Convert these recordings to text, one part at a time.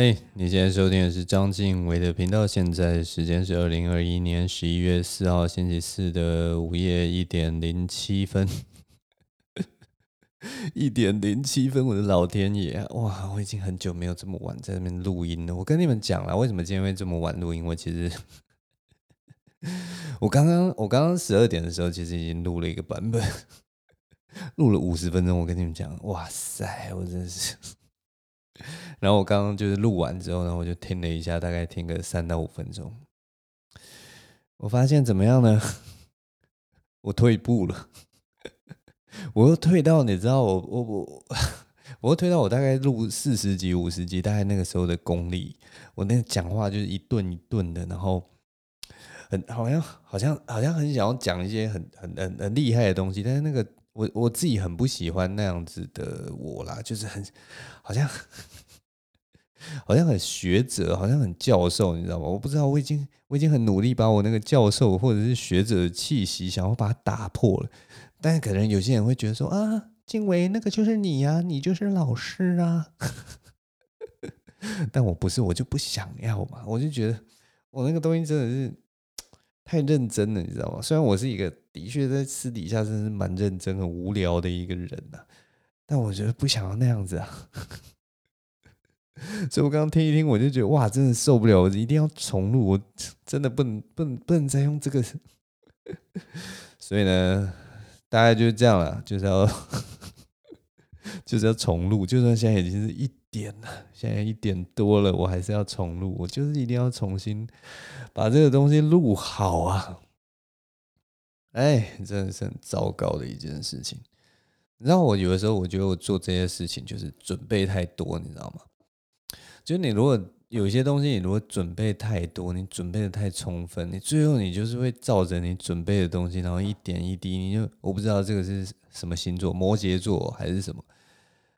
嘿你现在收听的是章晋唯的频道。现在时间是二零二一年十一月四号星期四的午夜一点零七分，一点零七分，我的老天爷！哇，我已经很久没有这么晚在那边录音了。我跟你们讲了，为什么今天会这么晚录音？我其实，我刚刚我刚刚十二点的时候，其实已经录了一个版本，录了五十分钟。我跟你们讲，哇塞，我真是。然后我刚刚就是录完之后呢，我就听了一下，大概听个三到五分钟。我发现怎么样呢？我退步了，我又退到你知道我我我，我又退到我大概录四十集五十集，大概那个时候的功力。我那个讲话就是一顿一顿的，然后很好像好像好像很想要讲一些很很很很厉害的东西，但是那个我我自己很不喜欢那样子的我啦，就是很好像。好像很学者，好像很教授，你知道吗？我不知道，我已经我已经很努力把我那个教授或者是学者的气息，想要把它打破了。但是可能有些人会觉得说啊，晋唯那个就是你呀，你就是老师啊。但我不是，我就不想要嘛。我就觉得我那个东西真的是 太认真了，你知道吗？虽然我是一个的确在私底下真是蛮认真、很无聊的一个人呐，但我觉得不想要那样子啊。所以我刚刚听一听，我就觉得哇，真的受不了，我一定要重录，我真的不能不能不能再用这个。所以呢，大概就是这样了，就是要 就是要重录，就算现在已经是一点了，现在一点多了，我还是要重录，我就是一定要重新把这个东西录好啊！哎，真的是很糟糕的一件事情。你知道，我有的时候我觉得我做这些事情就是准备太多，你知道吗？就你如果有一些东西，你如果准备太多，你准备的太充分，你最后你就是会照着你准备的东西，然后一点一滴，你就我不知道这个是什么星座，摩羯座还是什么，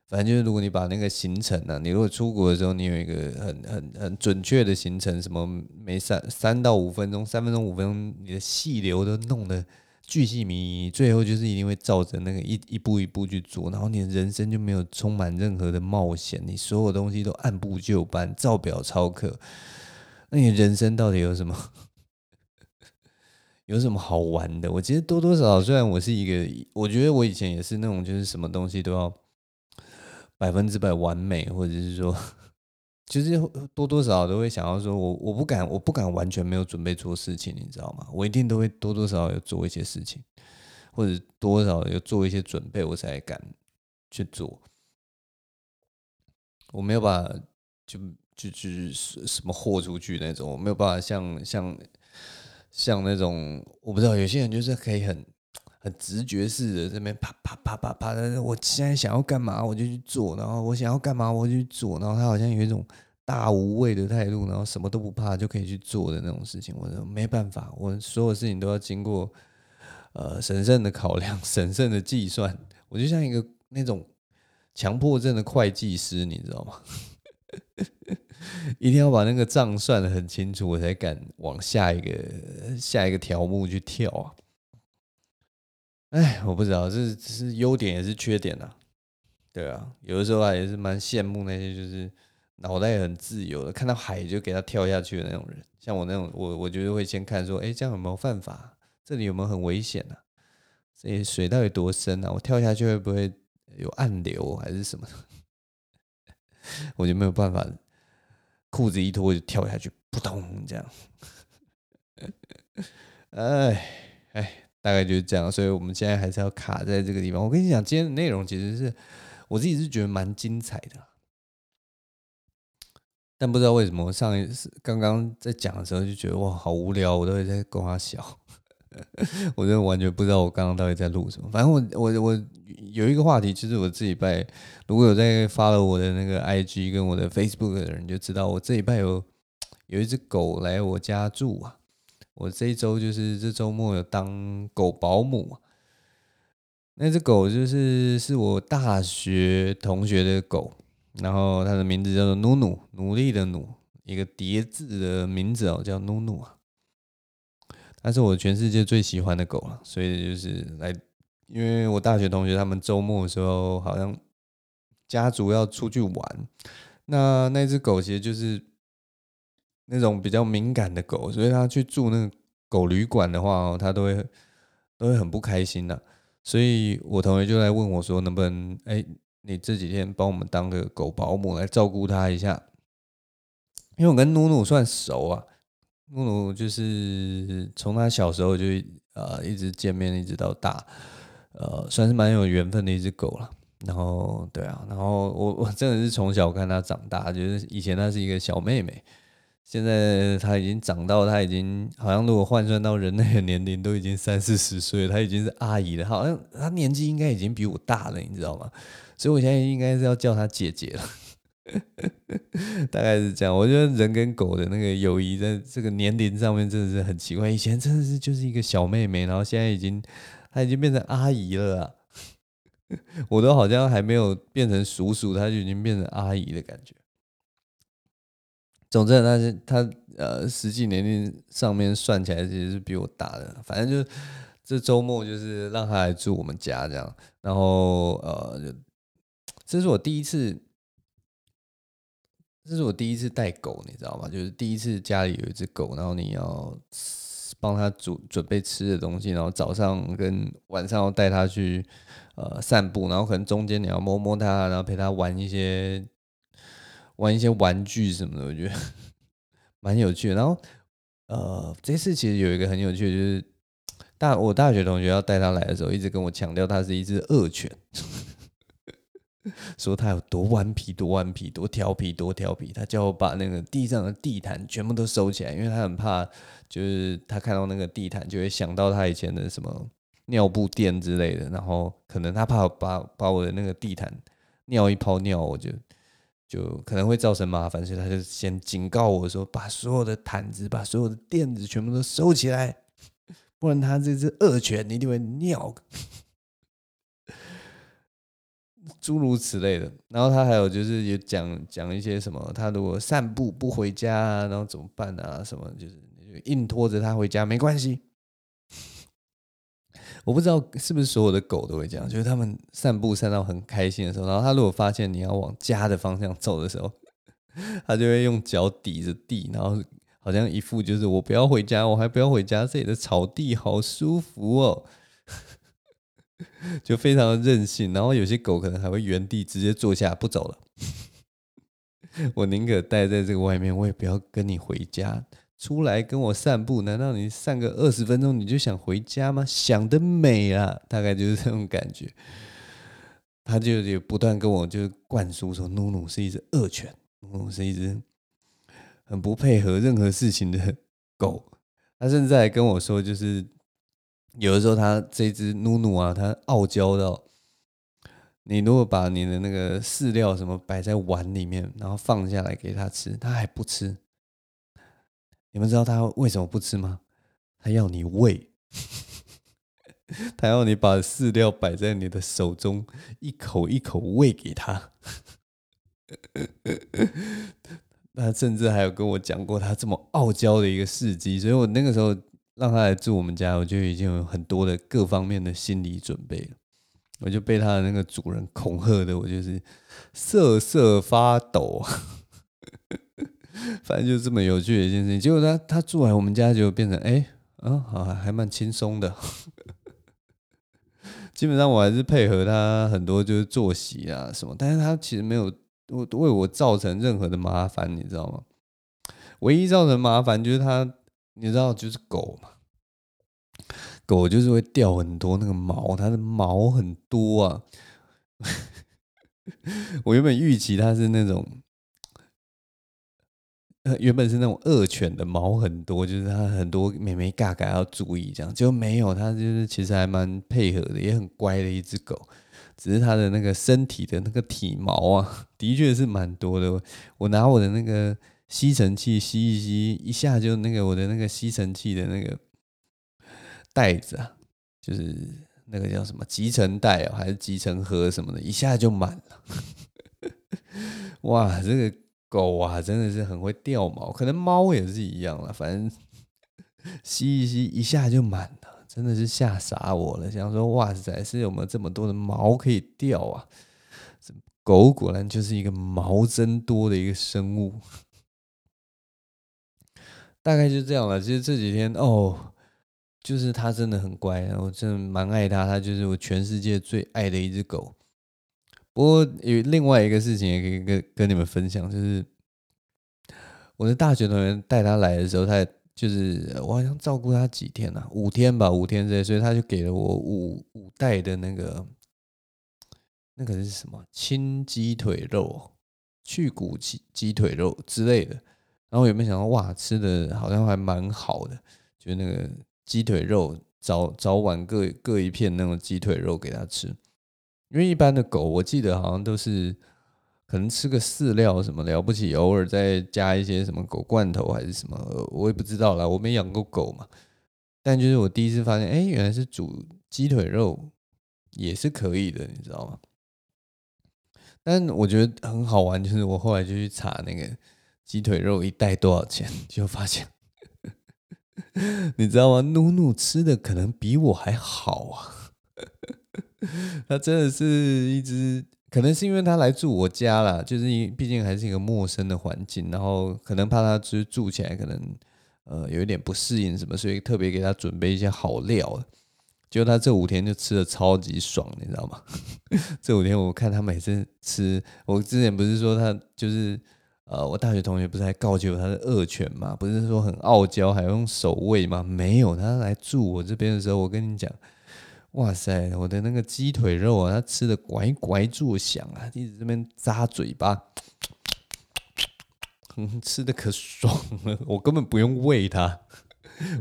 反正就是如果你把那个行程呢、你如果出国的时候，你有一个很很很准确的行程，什么每三三到五分钟，三分钟五分钟，你的细流都弄得。巨细靡遗，最后就是一定会照着那个一一步一步去做，然后你的人生就没有充满任何的冒险，你所有东西都按部就班，照表操课。那你人生到底有什么？有什么好玩的？我其实多多少少，虽然我是一个，我觉得我以前也是那种，就是什么东西都要百分之百完美，或者是说。其实多多少少都会想要说，我我不敢，我不敢完全没有准备做事情，你知道吗？我一定都会多多少少有做一些事情，或者多少有做一些准备，我才敢去做。我没有办法就就就是什么豁出去那种，我没有办法像像像那种，我不知道有些人就是可以很。很直觉式的这边啪啪啪啪啪的，我现在想要干嘛我就去做，然后我想要干嘛我就去做，然后他好像有一种大无畏的态度，然后什么都不怕就可以去做的那种事情。我说没办法，我所有事情都要经过呃审慎的考量、审慎的计算。我就像一个那种强迫症的会计师，你知道吗？一定要把那个账算得很清楚，我才敢往下一个下一个条目去跳啊。哎，我不知道，这是是优点也是缺点呐、啊。对啊，有的时候啊也是蛮羡慕那些就是脑袋很自由的，看到海就给他跳下去的那种人。像我那种，我我觉得会先看说，哎，这样有没有犯法？这里有没有很危险、啊？这些水到底多深啊？我跳下去会不会有暗流还是什么？我就没有办法，裤子一脱就跳下去，扑通这样。哎哎。大概就是这样，所以我们现在还是要卡在这个地方。我跟你讲，今天的内容其实是我自己是觉得蛮精彩的，但不知道为什么我上一次刚刚在讲的时候就觉得哇，好无聊，我都会在跟他笑，我真的完全不知道我刚刚到底在录什么。反正我我我有一个话题，其实我这礼拜如果有在发了我的那个 IG 跟我的 Facebook 的人就知道，我这礼拜有有一只狗来我家住啊。我这一周就是这周末有当狗保姆，那只狗就是是我大学同学的狗，然后它的名字叫做努努，努力的努，一个叠字的名字哦，叫努努啊。它是我全世界最喜欢的狗了，所以就是来，因为我大学同学他们周末的时候好像家族要出去玩，那那只狗其实就是那种比较敏感的狗，所以它去住那个狗旅馆的话，它都会都会很不开心的。所以我同学就来问我说，能不能哎，你这几天帮我们当个狗保姆来照顾它一下？因为我跟努努算熟啊，努努就是从他小时候就呃一直见面，一直到大，呃，算是蛮有缘分的一只狗了。然后对啊，然后我我真的是从小看它长大，就是以前它是一个小妹妹，现在它已经长到，它已经好像如果换算到人类的年龄，都已经三四十岁他，已经是阿姨了，好像它年纪应该已经比我大了，你知道吗？所以我现在应该是要叫它姐姐了，大概是这样。我觉得人跟狗的那个友谊在这个年龄上面真的是很奇怪，以前真的是就是一个小妹妹，然后现在已经它已经变成阿姨了啊。我都好像还没有变成叔叔，他就已经变成阿姨的感觉。总之，他是他呃，实际年龄上面算起来其实是比我大的。反正就是这周末就是让他来住我们家这样，然后呃，这是我第一次，这是我第一次带狗，你知道吗？就是第一次家里有一只狗，然后你要帮他煮准备吃的东西，然后早上跟晚上要带他去。呃，散步，然后可能中间你要摸摸它，然后陪它玩一些玩一些玩具什么的，我觉得 蛮有趣的。然后，呃，这次其实有一个很有趣的，就是 大我大学同学要带他来的时候，一直跟我强调他是一只恶犬，说他有多顽皮，多顽皮，多调皮，多调皮。他叫我把那个地上的地毯全部都收起来，因为他很怕，就是他看到那个地毯就会想到他以前的什么。尿布垫之类的，然后可能他怕把把我的那个地毯尿一泡尿，我就就可能会造成麻烦，所以他就先警告我说，把所有的毯子、把所有的垫子全部都收起来，不然他这只恶犬一定会尿，诸如此类的。然后他还有就是也讲讲一些什么，他如果散步不回家啊，然后怎么办啊？什么就是硬拖着他回家没关系。我不知道是不是所有的狗都会这样，就是他们散步散到很开心的时候，然后他如果发现你要往家的方向走的时候，他就会用脚抵着地，然后好像一副就是我不要回家，我还不要回家，这里的草地好舒服哦，就非常的任性。然后有些狗可能还会原地直接坐下不走了，我宁可待在这个外面，我也不要跟你回家。出来跟我散步，难道你散个二十分钟你就想回家吗？想得美啊，大概就是这种感觉。他就也不断跟我就灌输说，努努是一只恶犬，努努是一只很不配合任何事情的狗。他甚至还跟我说，就是有的时候他这只努努啊，他傲娇到你如果把你的那个饲料什么摆在碗里面，然后放下来给他吃，他还不吃。你们知道他为什么不吃吗？他要你喂，他要你把饲料摆在你的手中，一口一口喂给他。他甚至还有跟我讲过他这么傲娇的一个事迹，所以我那个时候让他来住我们家，我就已经有很多的各方面的心理准备了。我就被他的那个主人恐吓的，我就是瑟瑟发抖。反正就这么有趣的一件事情，结果他他住来我们家就变成哎，嗯、欸，好、还蛮轻松的。基本上我还是配合他很多就是作息啊什么，但是他其实没有为我造成任何的麻烦，你知道吗？唯一造成麻烦就是他，你知道，就是狗嘛，狗就是会掉很多那个毛，它的毛很多啊。我原本预期它是那种。呃，原本是那种恶犬的毛很多，就是它很多美眉嘎嘎要注意，这样就没有。它就是其实还蛮配合的，也很乖的一只狗。只是它的那个身体的那个体毛啊，的确是蛮多的。我拿我的那个吸尘器吸一吸，一下就那个我的那个吸尘器的那个袋子啊，就是那个叫什么集尘袋啊，还是集尘盒什么的，一下就满了。哇，这个。狗啊，真的是很会掉毛，可能猫也是一样了。反正 吸一吸，一下就满了，真的是吓傻我了。想说，哇塞，是有没有这么多的毛可以掉啊？狗果然就是一个毛真多的一个生物。大概就这样了。其实这几天哦，就是它真的很乖，我真的蛮爱它，它就是我全世界最爱的一只狗。不过有另外一个事情也可以跟跟你们分享，就是我的大学同学带他来的时候，他就是我好像照顾他几天啊，五天吧，五天之类，所以他就给了我五五袋的那个那个是什么清鸡腿肉、去骨鸡鸡腿肉之类的。然后有没有想到哇，吃的好像还蛮好的，就那个鸡腿肉，早早晚各各一片那种鸡腿肉给他吃。因为一般的狗，我记得好像都是可能吃个饲料什么了不起，偶尔再加一些什么狗罐头还是什么，我也不知道啦。我没养过狗嘛，但就是我第一次发现，哎，原来是煮鸡腿肉也是可以的，你知道吗？但我觉得很好玩，就是我后来就去查那个鸡腿肉一袋多少钱，就发现，你知道吗？努努吃的可能比我还好啊。他真的是一只，可能是因为他来住我家啦，就是因毕竟还是一个陌生的环境，然后可能怕他就是住起来可能呃有一点不适应什么，所以特别给他准备一些好料。结果他这五天就吃的超级爽，你知道吗？这五天我看他每次吃，我之前不是说他就是呃，我大学同学不是还告诫我他是恶犬嘛，不是说很傲娇还要用手喂吗？没有，他来住我这边的时候，我跟你讲。哇塞，我的那个鸡腿肉啊，它吃的乖乖作响啊，一直这边扎嘴巴，嗯，吃的可爽了。我根本不用喂它，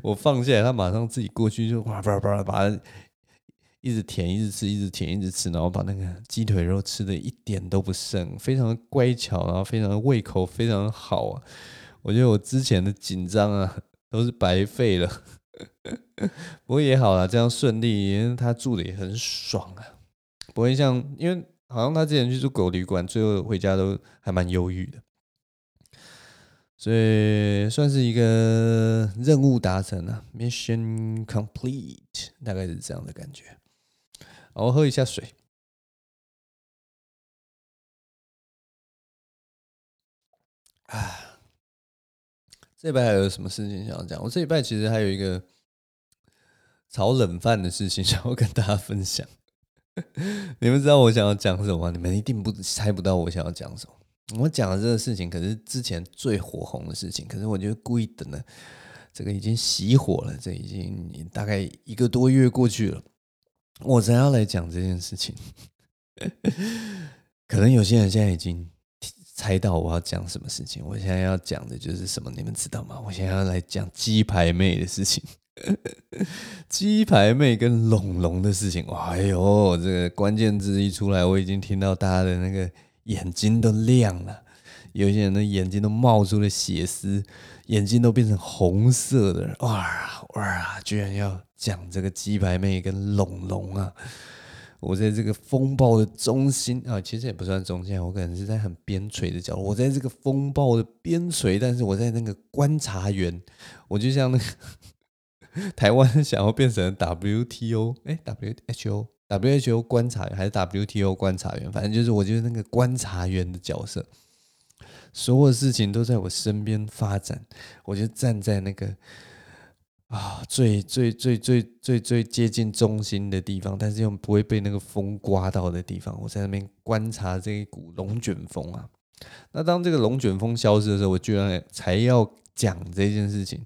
我放下来，它马上自己过去就哇叭叭把它一直舔，一直吃，一直舔，一直吃，然后把那个鸡腿肉吃的一点都不剩，非常的乖巧，然后非常的胃口非常好啊。我觉得我之前的紧张啊都是白费了。不过也好啦，这样顺利，因为他住的也很爽啊，不会像，因为好像他之前去住狗旅馆，最后回家都还蛮忧郁的，所以算是一个任务达成了，Mission complete，大概是这样的感觉。我喝一下水。啊。这礼拜还有什么事情想要讲？我这礼拜其实还有一个炒冷饭的事情 想要跟大家分享。你们知道我想要讲什么吗？你们一定不猜不到我想要讲什么。我讲的这个事情可是之前最火红的事情，可是我就故意等了，这个已经熄火了，这已经大概一个多月过去了，我才要来讲这件事情。可能有些人现在已经。猜到我要讲什么事情？我现在要讲的就是什么？你们知道吗？我现在要来讲鸡排妹的事情，鸡排妹跟龙龙的事情。哎呦，这个关键字一出来，我已经听到大家的那个眼睛都亮了，有些人的眼睛都冒出了血丝，眼睛都变成红色的。哇哇，居然要讲这个鸡排妹跟龙龙啊！我在这个风暴的中心啊，其实也不算中心，我可能是在很边陲的角落。我在这个风暴的边陲，但是我在那个观察员，我就像那个 台湾 想要变成 WTO，哎，WHO，WHO 观察员还是 WTO 观察员，反正就是我就是那个观察员的角色，所有事情都在我身边发展，我就站在那个。啊，最最最最最最接近中心的地方，但是又不会被那个风刮到的地方，我在那边观察这一股龙卷风啊。那当这个龙卷风消失的时候，我居然才要讲这件事情，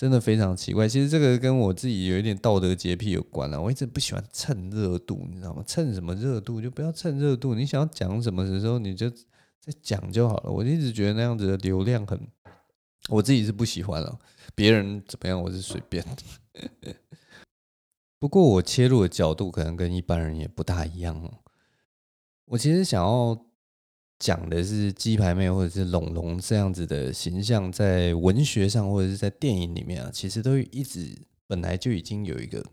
真的非常奇怪。其实这个跟我自己有一点道德洁癖有关了。我一直不喜欢蹭热度，你知道吗？蹭什么热度就不要蹭热度。你想要讲什么的时候，你就再讲就好了。我一直觉得那样子的流量很，我自己是不喜欢了。别人怎么样，我是随便。不过我切入的角度可能跟一般人也不大一样哦。我其实想要讲的是鸡排妹或者是龙龙这样子的形象，在文学上或者是在电影里面啊，其实都一直本来就已经有一个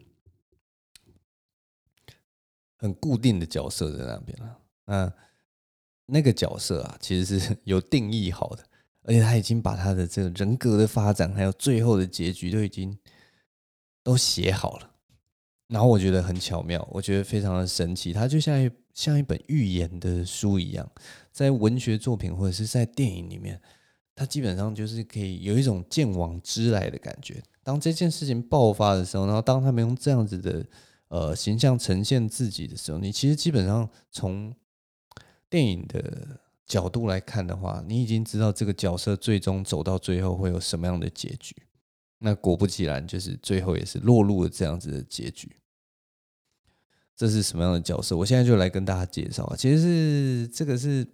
很固定的角色在那边了。那那个角色啊，其实是有定义好的。而且他已经把他的这个人格的发展，还有最后的结局都已经都写好了，然后我觉得很巧妙，我觉得非常的神奇。他就像一像一本寓言的书一样，在文学作品或者是在电影里面，它基本上就是可以有一种鉴往知来的感觉。当这件事情爆发的时候，然后当他们用这样子的呃形象呈现自己的时候，你其实基本上从电影的角度来看的话，你已经知道这个角色最终走到最后会有什么样的结局。那果不其然，就是最后也是落入了这样子的结局。这是什么样的角色？我现在就来跟大家介绍啊。其实是这个是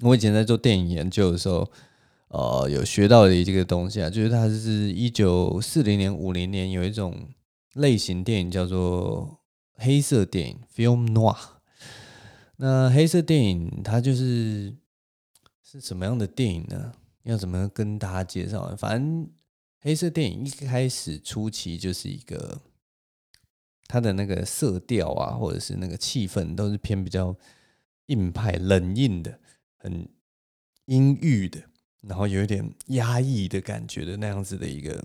我以前在做电影研究的时候，呃，有学到的一个东西啊，就是它是一九四零年、五零年有一种类型电影叫做黑色电影 （film noir）。那黑色电影它就是是什么样的电影呢？要怎么跟大家介绍？反正。黑色电影一开始初期就是一个，它的那个色调啊，或者是那个气氛，都是偏比较硬派、冷硬的，很阴郁的，然后有一点压抑的感觉的那样子的一个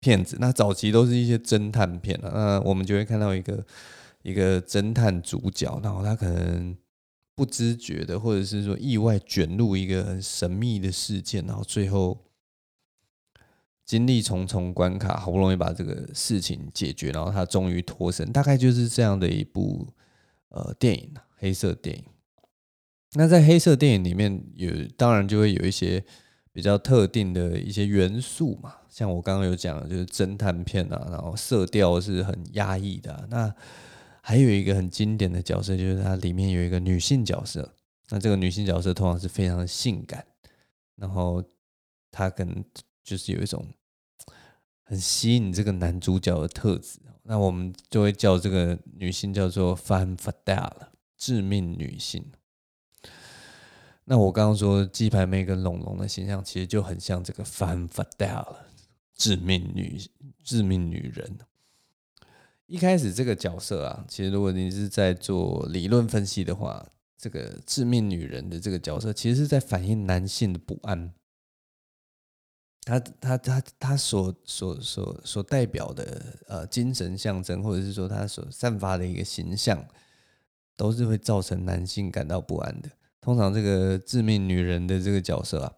片子。那早期都是一些侦探片啊，那我们就会看到一个一个侦探主角，然后他可能不知觉的，或者是说意外卷入一个很神秘的事件，然后最后。经历重重关卡，好不容易把这个事情解决，然后他终于脱身，大概就是这样的一部呃电影，黑色电影。那在黑色电影里面有，当然就会有一些比较特定的一些元素嘛，像我刚刚有讲的，就是侦探片啊，然后色调是很压抑的。那还有一个很经典的角色，就是它里面有一个女性角色，那这个女性角色通常是非常的性感，然后她可能就是有一种。很吸引这个男主角的特质，那我们就会叫这个女性叫做 femme fatale 致命女性。那我刚刚说鸡排妹跟龙龙的形象，其实就很像这个 fan fatal 致命女致命女人。一开始这个角色啊，其实如果你是在做理论分析的话，这个致命女人的这个角色，其实是在反映男性的不安。他他他他所所所所代表的呃精神象征，或者是说他所散发的一个形象，都是会造成男性感到不安的。通常这个致命女人的这个角色啊，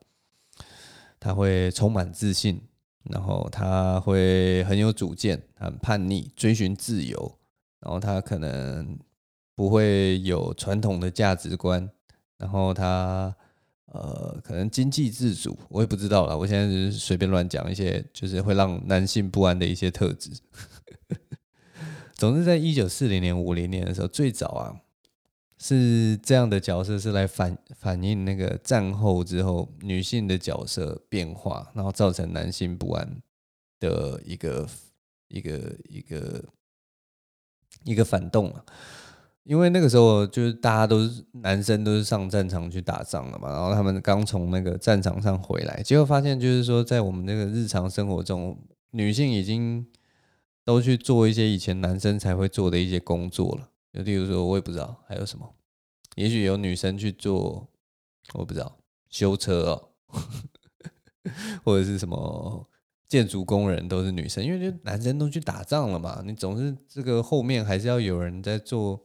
她会充满自信，然后她会很有主见，很叛逆，追寻自由，然后她可能不会有传统的价值观，然后她。呃，可能经济自主，我也不知道啦。我现在只是随便乱讲一些，就是会让男性不安的一些特质。总之，在一九四零年、五零年的时候，最早啊是这样的角色是来反反映那个战后之后女性的角色变化，然后造成男性不安的一个一个一个一个反动啊。因为那个时候就是大家都是男生，都是上战场去打仗了嘛，然后他们刚从那个战场上回来，结果发现就是说，在我们那个日常生活中，女性已经都去做一些以前男生才会做的一些工作了。就例如说，我也不知道还有什么，也许有女生去做，我不知道修车哦，或者是什么建筑工人都是女生，因为就男生都去打仗了嘛，你总是这个后面还是要有人在做。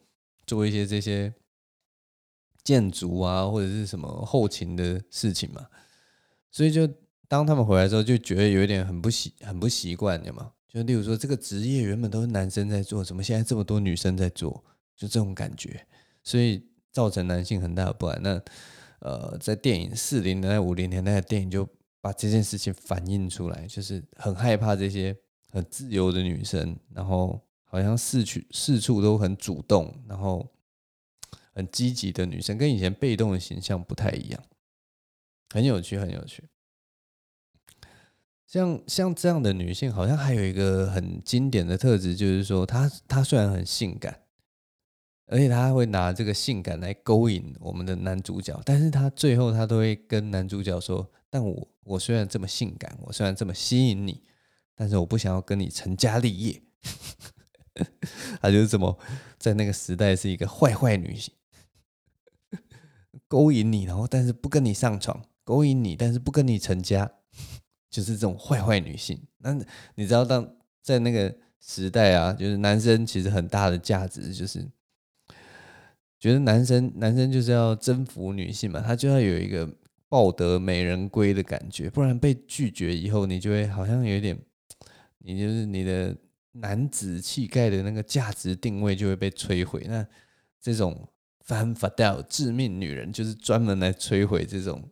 做一些这些建筑啊，或者是什么后勤的事情嘛，所以就当他们回来之后，就觉得有一点很不习很不习惯，有吗？就例如说，这个职业原本都是男生在做，怎么现在这么多女生在做？就这种感觉，所以造成男性很大的不安。那呃，在电影四零年代、五零年代的电影就把这件事情反映出来，就是很害怕这些很自由的女生，然后。好像四处四处都很主动，然后很积极的女生，跟以前被动的形象不太一样，很有趣，很有趣。像像这样的女性，好像还有一个很经典的特质，就是说她她虽然很性感，而且她会拿这个性感来勾引我们的男主角，但是她最后她都会跟男主角说：“但我我虽然这么性感，我虽然这么吸引你，但是我不想要跟你成家立业。”她就是这么在那个时代是一个坏坏女性，勾引你，然后但是不跟你上床，勾引你，但是不跟你成家，就是这种坏坏女性。那你知道，当在那个时代啊，就是男生其实很大的价值就是觉得男生男生就是要征服女性嘛，他就要有一个抱得美人归的感觉，不然被拒绝以后，你就会好像有一点，你就是你的男子气概的那个价值定位就会被摧毁。那这种反法掉致命女人，就是专门来摧毁这种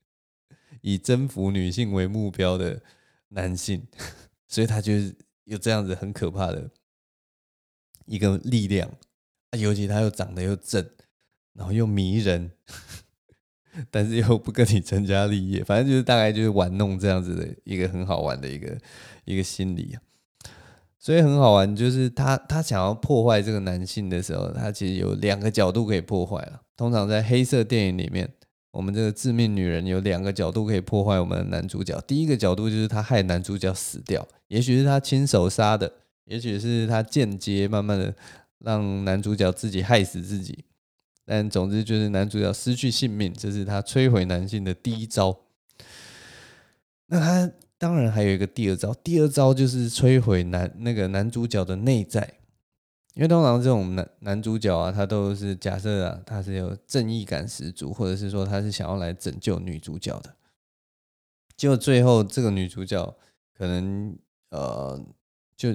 以征服女性为目标的男性，所以他就是有这样子很可怕的一个力量。尤其他又长得又正，然后又迷人，但是又不跟你成家立业，反正就是大概就是玩弄这样子的一个很好玩的一个一个心理啊。所以很好玩，就是他他想要破坏这个男性的时候，他其实有两个角度可以破坏了。通常在黑色电影里面，我们这个致命女人有两个角度可以破坏我们的男主角。第一个角度就是他害男主角死掉，也许是他亲手杀的，也许是他间接慢慢的。让男主角自己害死自己，但总之就是男主角失去性命，这是他摧毁男性的第一招。那他当然还有一个第二招，第二招就是摧毁男那个男主角的内在，因为通常这种男男主角啊，他都是假设啊，他是有正义感十足，或者是说他是想要来拯救女主角的，结果最后这个女主角可能呃就。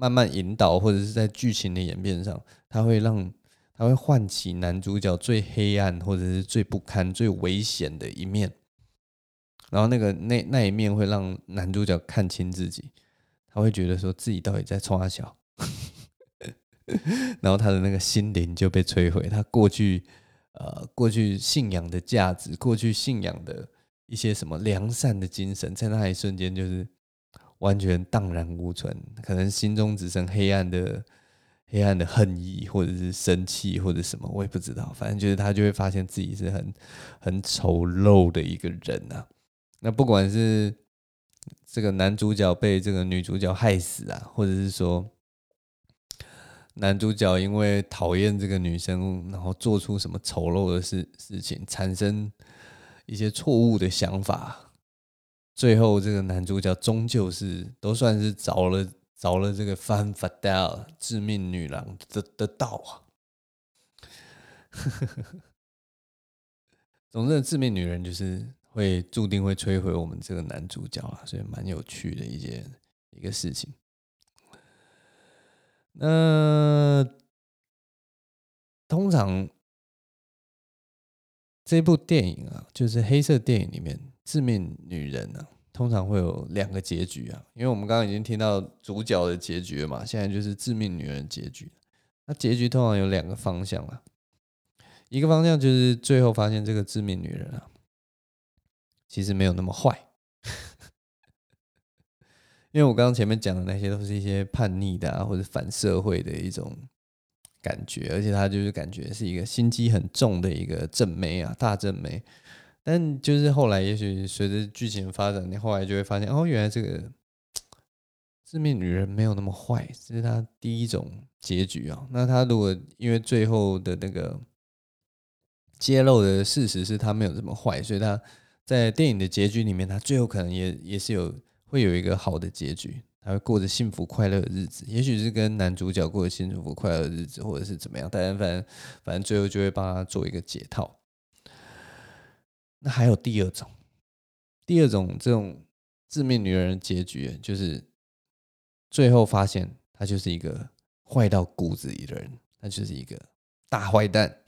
慢慢引导，或者是在剧情的演变上，他会让他会唤起男主角最黑暗，或者是最不堪、最危险的一面。然后那个那那一面会让男主角看清自己，他会觉得说自己到底在冲三小，然后他的那个心灵就被摧毁，他过去呃过去信仰的价值，过去信仰的一些什么良善的精神，在那一瞬间就是。完全荡然无存，可能心中只剩黑暗的、黑暗的恨意，或者是生气，或者什么，我也不知道。反正就是他就会发现自己是很、很丑陋的一个人啊。那不管是这个男主角被这个女主角害死啊，或者是说男主角因为讨厌这个女生，然后做出什么丑陋的事事情，产生一些错误的想法。最后，这个男主角终究是都算是着了着了这个 femme fatale 致命女郎的的道啊。总之，致命女人就是会注定会摧毁我们这个男主角啊，所以蛮有趣的一件一个事情。那通常这部电影啊，就是黑色电影里面。致命女人呢、啊，通常会有两个结局啊，因为我们刚刚已经听到主角的结局了嘛，现在就是致命女人结局。那结局通常有两个方向啊，一个方向就是最后发现这个致命女人啊，其实没有那么坏，因为我刚刚前面讲的那些都是一些叛逆的啊，或者反社会的一种感觉，而且她就是感觉是一个心机很重的一个正妹啊，大正妹。但就是后来，也许随着剧情发展，你后来就会发现，哦，原来这个致命女人没有那么坏，这是她第一种结局啊。那她如果因为最后的那个揭露的事实是他没有这么坏，所以他在电影的结局里面，他最后可能也也是有会有一个好的结局，她会过着幸福快乐的日子，也许是跟男主角过着幸福快乐的日子，或者是怎么样，但反正反正最后就会帮他做一个解套。那还有第二种，第二种这种致命女人的结局，就是最后发现她就是一个坏到骨子里的人，她就是一个大坏蛋，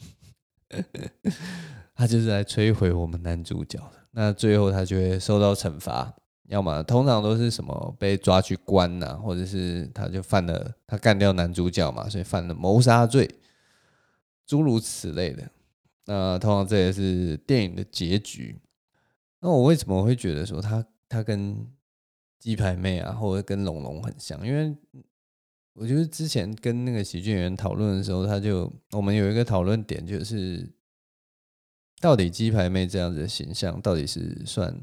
她就是来摧毁我们男主角的。那最后他就会受到惩罚，要么通常都是什么被抓去关呐、或者是他就犯了他干掉男主角嘛，所以犯了谋杀罪，诸如此类的。那通常这也是电影的结局。那我为什么会觉得说他他跟鸡排妹啊，或者跟龙龙很像？因为我觉得之前跟那个喜剧演员讨论的时候，他就我们有一个讨论点，就是到底鸡排妹这样子的形象，到底是算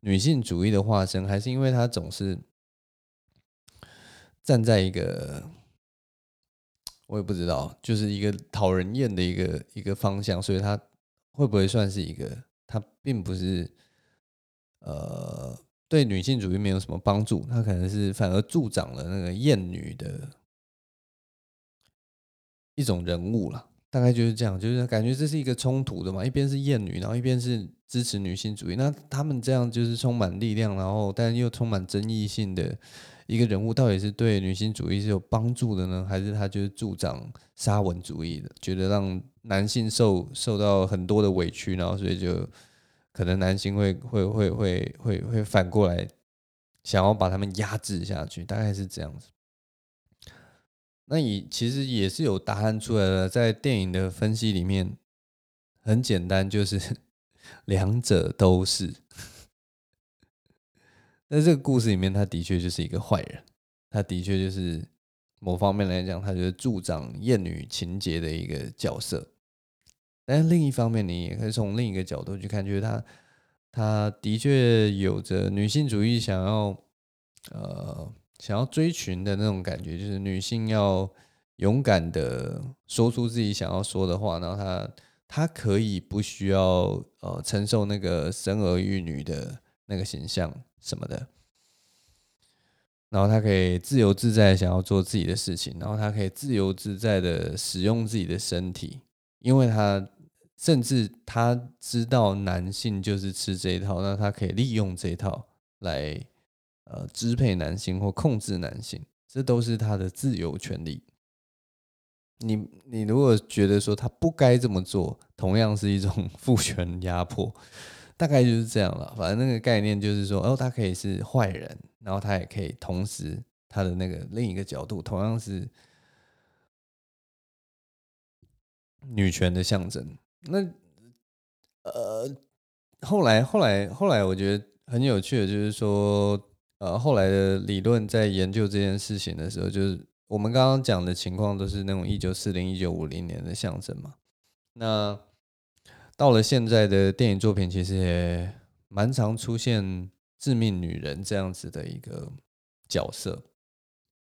女性主义的化身，还是因为她总是站在一个。我也不知道，就是一个讨人厌的一个一个方向，所以他会不会算是一个？他并不是呃对女性主义没有什么帮助，他可能是反而助长了那个厌女的一种人物了。大概就是这样，就是感觉这是一个冲突的嘛，一边是厌女，然后一边是支持女性主义。那他们这样就是充满力量，然后但又充满争议性的一个人物，到底是对女性主义是有帮助的呢，还是他就是助长沙文主义的，觉得让男性受受到很多的委屈，然后所以就可能男性会会会会会会反过来想要把他们压制下去，大概是这样子。那也其实也是有答案出来的，在电影的分析里面，很简单，就是 两者都是。在这个故事里面，他的确就是一个坏人，他的确就是某方面来讲，他就是助长厌女情节的一个角色。但另一方面，你也可以从另一个角度去看，就是他他的确有着女性主义想要呃。想要追寻的那种感觉，就是女性要勇敢的说出自己想要说的话，然后她她可以不需要呃承受那个生儿育女的那个形象什么的，然后他可以自由自在想要做自己的事情，然后他可以自由自在的使用自己的身体，因为他甚至他知道男性就是吃这一套，那他可以利用这一套来。呃，支配男性或控制男性，这都是他的自由权利。你你如果觉得说他不该这么做，同样是一种 父权压迫，大概就是这样了。反正那个概念就是说，哦，他可以是坏人，然后他也可以同时他的那个另一个角度，同样是女权的象征。那呃，后来后来后来，我觉得很有趣的，就是说。呃，后来的理论在研究这件事情的时候，就是我们刚刚讲的情况都是那种一九四零、一九五零年的象征嘛。那到了现在的电影作品，其实也蛮常出现致命女人这样子的一个角色。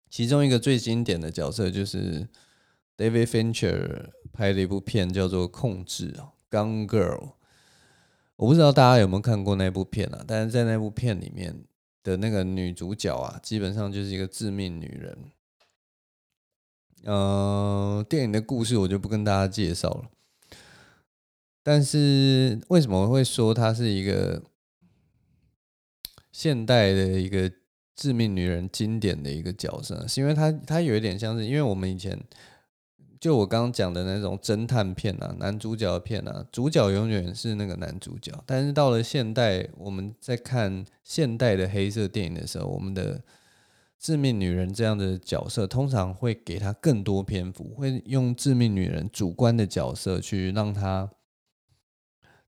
其中一个最经典的角色就是 David Fincher 拍的一部片，叫做《控制》（Gone Girl）。我不知道大家有没有看过那部片啊？但是在那部片里面。的那个女主角啊，基本上就是一个致命女人。呃，电影的故事我就不跟大家介绍了。但是为什么我会说她是一个现代的一个致命女人经典的一个角色？是因为她她有一点像是，因为我们以前。就我刚刚讲的那种侦探片啊，男主角片啊，主角永远是那个男主角。但是到了现代，我们在看现代的黑色电影的时候，我们的致命女人这样的角色，通常会给她更多篇幅，会用致命女人主观的角色去让她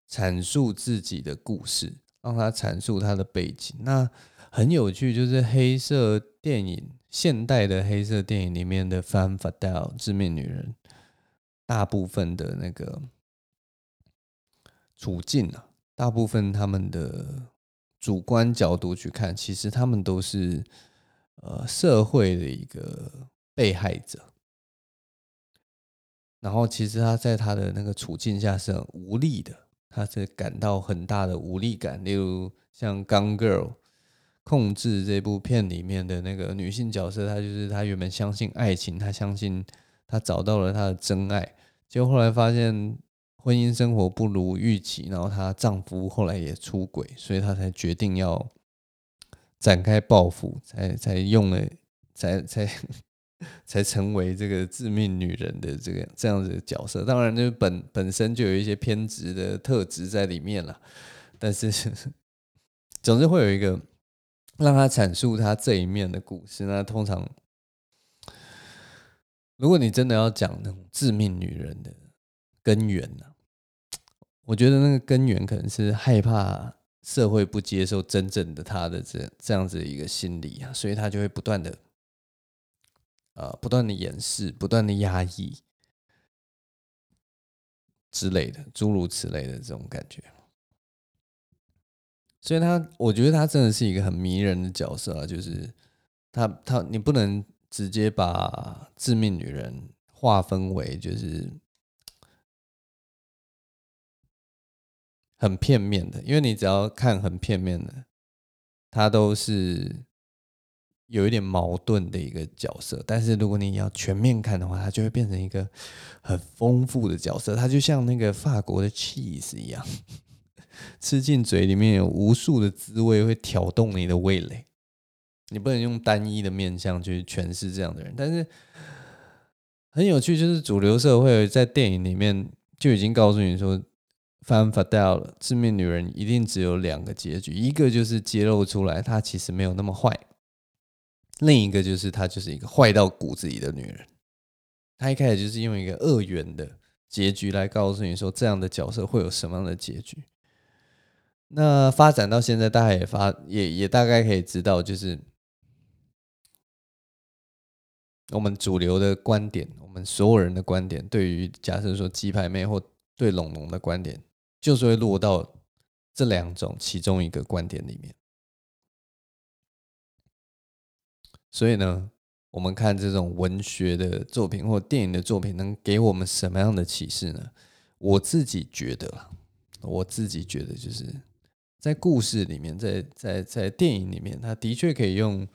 阐述自己的故事，让她阐述她的背景。那很有趣，就是黑色电影。现代的黑色电影里面的 femme fatale 致命女人，大部分的那个处境啊，大部分他们的主观角度去看，其实他们都是呃社会的一个被害者。然后其实他在他的那个处境下是很无力的，他是感到很大的无力感。例如像《Gone Girl》。控制这部片里面的那个女性角色，她就是她原本相信爱情，她相信她找到了她的真爱，结果后来发现婚姻生活不如预期，然后她丈夫后来也出轨，所以她才决定要展开报复，才才用了，才才才成为这个致命女人的这个这样子的角色。当然，就本本身就有一些偏执的特质在里面了，但是总是会有一个。让他阐述他这一面的故事。那通常，如果你真的要讲那种致命女人的根源呢，我觉得那个根源可能是害怕社会不接受真正的她的这这样子一个心理啊，所以她就会不断的，呃，不断的掩饰，不断的压抑之类的，诸如此类的这种感觉。所以他，我觉得他真的是一个很迷人的角色啊！就是他，他，你不能直接把致命女人划分为就是很片面的，因为你只要看很片面的，他都是有一点矛盾的一个角色。但是如果你要全面看的话，它就会变成一个很丰富的角色。它就像那个法国的 cheese 一样，吃进嘴里面有无数的滋味会挑动你的味蕾。你不能用单一的面相去诠释这样的人。但是很有趣，就是主流社会在电影里面就已经告诉你说。翻法掉了致命女人一定只有两个结局，一个就是揭露出来她其实没有那么坏，另一个就是她就是一个坏到骨子里的女人。她一开始就是用一个二元的结局来告诉你说，这样的角色会有什么样的结局。那发展到现在，大家也发也也大概可以知道，就是我们主流的观点，我们所有人的观点，对于假设说鸡排妹或对龙龙的观点。就是会落到这两种其中一个观点里面，所以呢，我们看这种文学的作品或电影的作品，能给我们什么样的启示呢？我自己觉得，我自己觉得，就是在故事里面，在在在电影里面，它的确可以用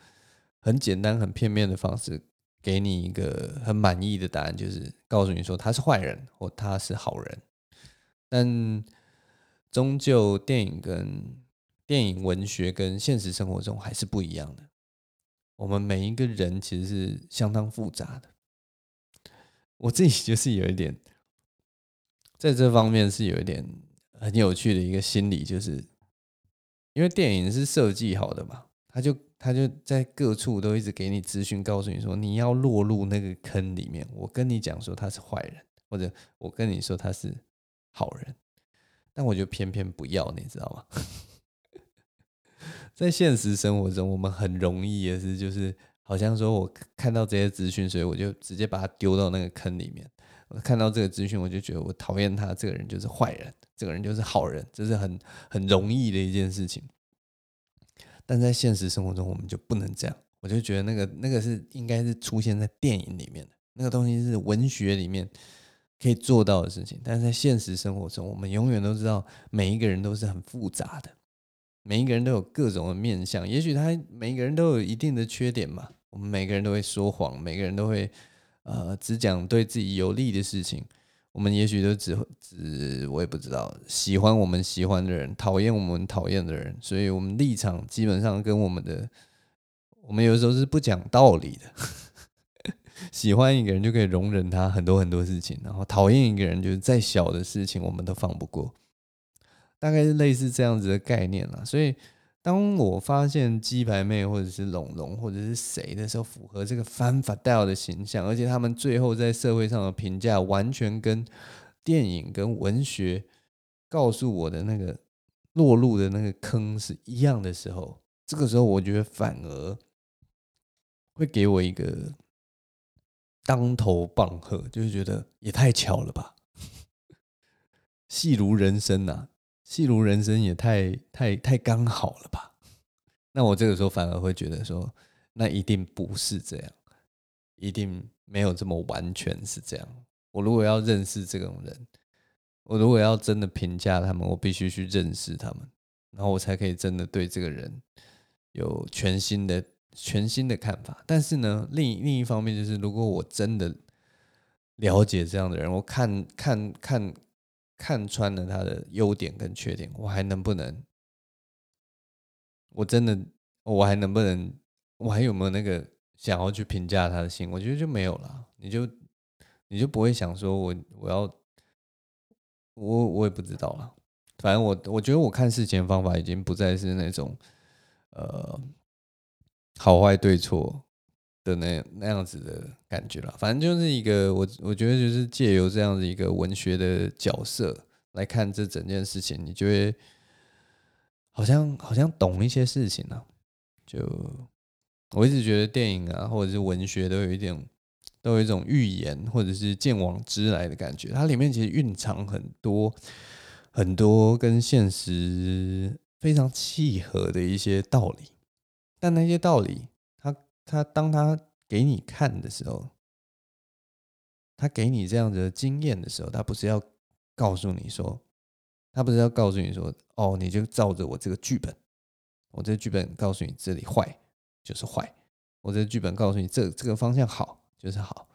很简单、很片面的方式，给你一个很满意的答案，就是告诉你说他是坏人或他是好人，但。终究，电影跟电影文学跟现实生活中还是不一样的。我们每一个人其实是相当复杂的。我自己就是有一点，在这方面是有一点很有趣的一个心理，就是因为电影是设计好的嘛，他就他就在各处都一直给你资讯，告诉你说你要落入那个坑里面。我跟你讲说他是坏人，或者我跟你说他是好人。但我就偏偏不要，你知道吗？在现实生活中，我们很容易也是，就是好像说，我看到这些资讯，所以我就直接把它丢到那个坑里面。我看到这个资讯，我就觉得我讨厌他，这个人就是坏人，这个人就是好人，这是很很容易的一件事情。但在现实生活中，我们就不能这样。我就觉得那个那个是应该是出现在电影里面的，那个东西是文学里面。可以做到的事情，但是在现实生活中，我们永远都知道，每一个人都是很复杂的，每一个人都有各种的面相。也许他每一个人都有一定的缺点嘛，我们每个人都会说谎，每个人都会呃只讲对自己有利的事情。我们也许都只只我也不知道，喜欢我们喜欢的人，讨厌我们讨厌的人，所以我们立场基本上跟我们的，我们有时候是不讲道理的。喜欢一个人就可以容忍他很多很多事情，然后讨厌一个人就是再小的事情我们都放不过，大概是类似这样子的概念啦。所以当我发现鸡排妹或者是龙龙或者是谁的时候，符合这个 femme fatale 的形象，而且他们最后在社会上的评价完全跟电影跟文学告诉我的那个落入的那个坑是一样的时候，这个时候我觉得反而会给我一个。当头棒喝，就是觉得也太巧了吧，戏如人生呐、啊，戏如人生也太太太刚好了吧？那我这个时候反而会觉得说，那一定不是这样，一定没有这么完全是这样。我如果要认识这种人，我如果要真的评价他们，我必须去认识他们，然后我才可以真的对这个人有全新的。全新的看法，但是呢，另另一方面就是，如果我真的了解这样的人，我看看看看穿了他的优点跟缺点，我还能不能？我真的，我还能不能？我还有没有那个想要去评价他的心？我觉得就没有了。你就你就不会想说我我要我我也不知道了。反正我我觉得我看事情的方法已经不再是那种呃。好坏对错的那那样子的感觉了，反正就是一个我我觉得就是借由这样子一个文学的角色来看这整件事情，你就会好像好像懂一些事情呢。就我一直觉得电影啊或者是文学都有一点都有一种预言或者是见往知来的感觉，它里面其实蕴藏很多很多跟现实非常契合的一些道理。但那些道理，他当他给你看的时候，他给你这样子的经验的时候，他不是要告诉你说，他不是要告诉你说，哦，你就照着我这个剧本，我这剧本告诉你这里坏就是坏，我这剧本告诉你这这个方向好就是好，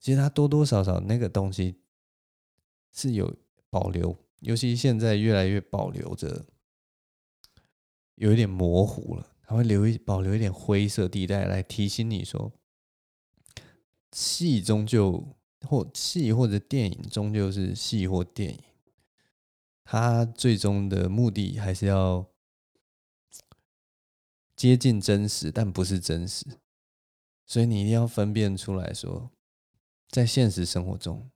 其实他多多少少那个东西是有保留，尤其现在越来越保留着，有一点模糊了，它会留一保留一点灰色地带来提醒你说，戏终究或戏或者电影终究是戏或电影，它最终的目的还是要。接近真实，但不是真实，所以你一定要分辨出来说，在现实生活中，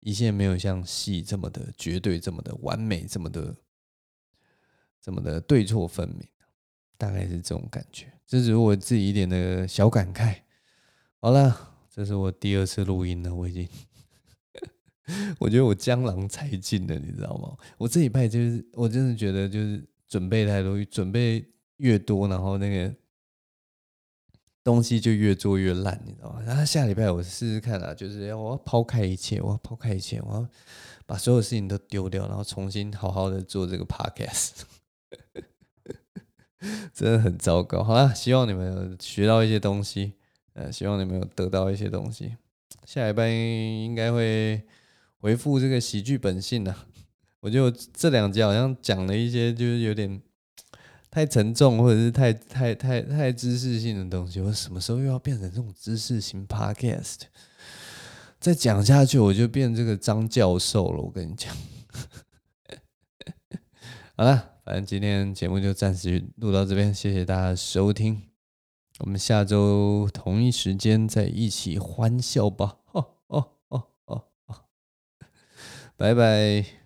一切没有像戏这么的绝对，这么的完美，这么的，这么的对错分明，大概是这种感觉。这只是我自己一点的小感慨。好了，这是我第二次录音了，我已经，我觉得我江郎才尽了，你知道吗？我这礼拜就是，我真的觉得就是准备太多，准备。越多，然后那个东西就越做越烂，你知道吗？然后下礼拜我试试看啊，就是要我要抛开一切，我要抛开一切，我要把所有事情都丢掉，然后重新好好的做这个 podcast，真的很糟糕。好啦，希望你们有学到一些东西，呃，希望你们有得到一些东西。下礼拜应该会回复这个喜剧本性啊。我觉得这两集好像讲了一些，就是有点。太沉重，或者是太太太太知识性的东西，我什么时候又要变成这种知识型 podcast？再讲下去，我就变这个张教授了。我跟你讲，好了，咱今天节目就暂时录到这边，谢谢大家收听，我们下周同一时间再一起欢笑吧！哦哦哦哦哦，拜拜。